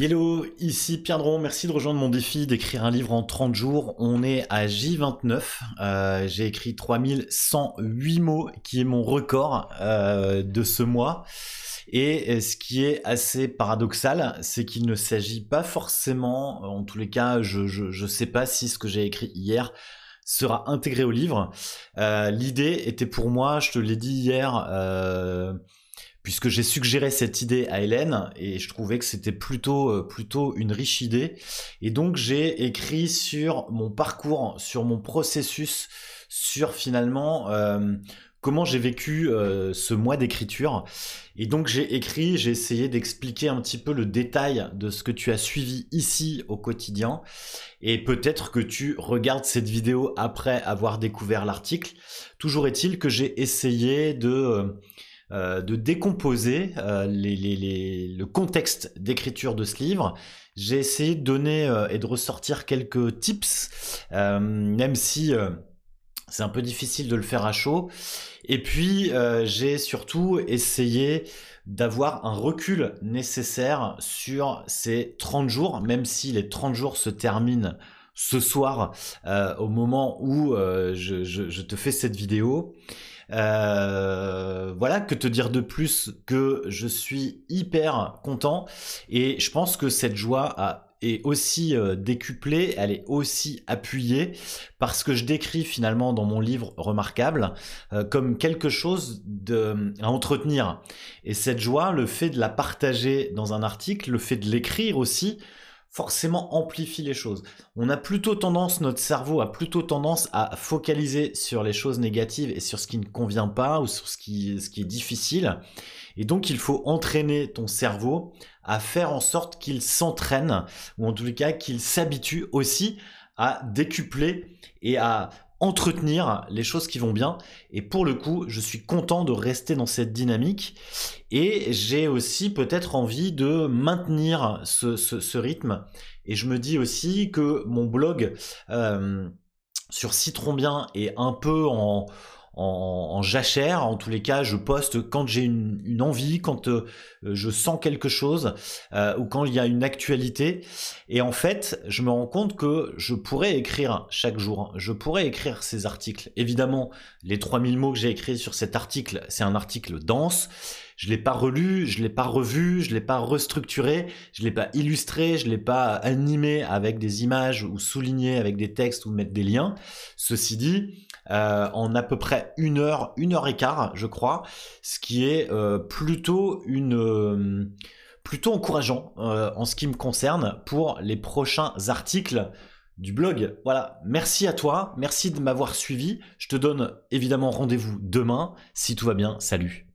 Hello, ici Pierre Dron, merci de rejoindre mon défi d'écrire un livre en 30 jours. On est à J29, euh, j'ai écrit 3108 mots qui est mon record euh, de ce mois. Et ce qui est assez paradoxal, c'est qu'il ne s'agit pas forcément, en tous les cas, je ne sais pas si ce que j'ai écrit hier sera intégré au livre. Euh, l'idée était pour moi, je te l'ai dit hier, puisque j'ai suggéré cette idée à Hélène et je trouvais que c'était plutôt euh, plutôt une riche idée. Et donc j'ai écrit sur mon parcours, sur mon processus, sur finalement euh, comment j'ai vécu euh, ce mois d'écriture. Et donc j'ai écrit, j'ai essayé d'expliquer un petit peu le détail de ce que tu as suivi ici au quotidien. Et peut-être que tu regardes cette vidéo après avoir découvert l'article. Toujours est-il que j'ai essayé de de décomposer euh, le contexte d'écriture de ce livre. J'ai essayé de donner euh, et de ressortir quelques tips, même si c'est un peu difficile de le faire à chaud. Et puis, j'ai surtout essayé d'avoir un recul nécessaire sur ces 30 jours, même si les 30 jours se terminent ce soir au moment où je, te fais cette vidéo. Euh, voilà, que te dire de plus que je suis hyper content et je pense que cette joie est aussi euh, décuplée, elle est aussi appuyée parce que je décris finalement dans mon livre remarquable euh, comme quelque chose à entretenir. Et cette joie, le fait de la partager dans un article, le fait de l'écrire aussi, forcément amplifie les choses. On a plutôt tendance, notre cerveau a plutôt tendance à focaliser sur les choses négatives et sur ce qui ne convient pas ou sur ce qui, est difficile. Et donc il faut entraîner ton cerveau à faire en sorte qu'il s'entraîne, ou en tous cas qu'il s'habitue aussi à décupler et à entretenir les choses qui vont bien. Et pour le coup, je suis content de rester dans cette dynamique. Et j'ai aussi peut-être envie de maintenir ce, rythme. Et je me dis aussi que mon blog euh, sur Citron Bien est un peu en en, jachère. En tous les cas, je poste quand j'ai une, envie, quand euh, je sens quelque chose euh, ou quand il y a une actualité. Et en fait, je me rends compte que je pourrais écrire chaque jour. Je pourrais écrire ces articles. Évidemment, les 3000 mots que j'ai écrits sur cet article, c'est un article dense. Je l'ai pas relu, je l'ai pas revu, je l'ai pas restructuré, je l'ai pas illustré, je l'ai pas animé avec des images ou souligné avec des textes ou mettre des liens. Ceci dit, euh, en à peu près une heure, une heure et quart, je crois, ce qui est euh, plutôt une euh, plutôt encourageant en ce qui me concerne pour les prochains articles du blog. Voilà, merci à toi, merci de m'avoir suivi. Je te donne évidemment rendez-vous demain. Si tout va bien, salut.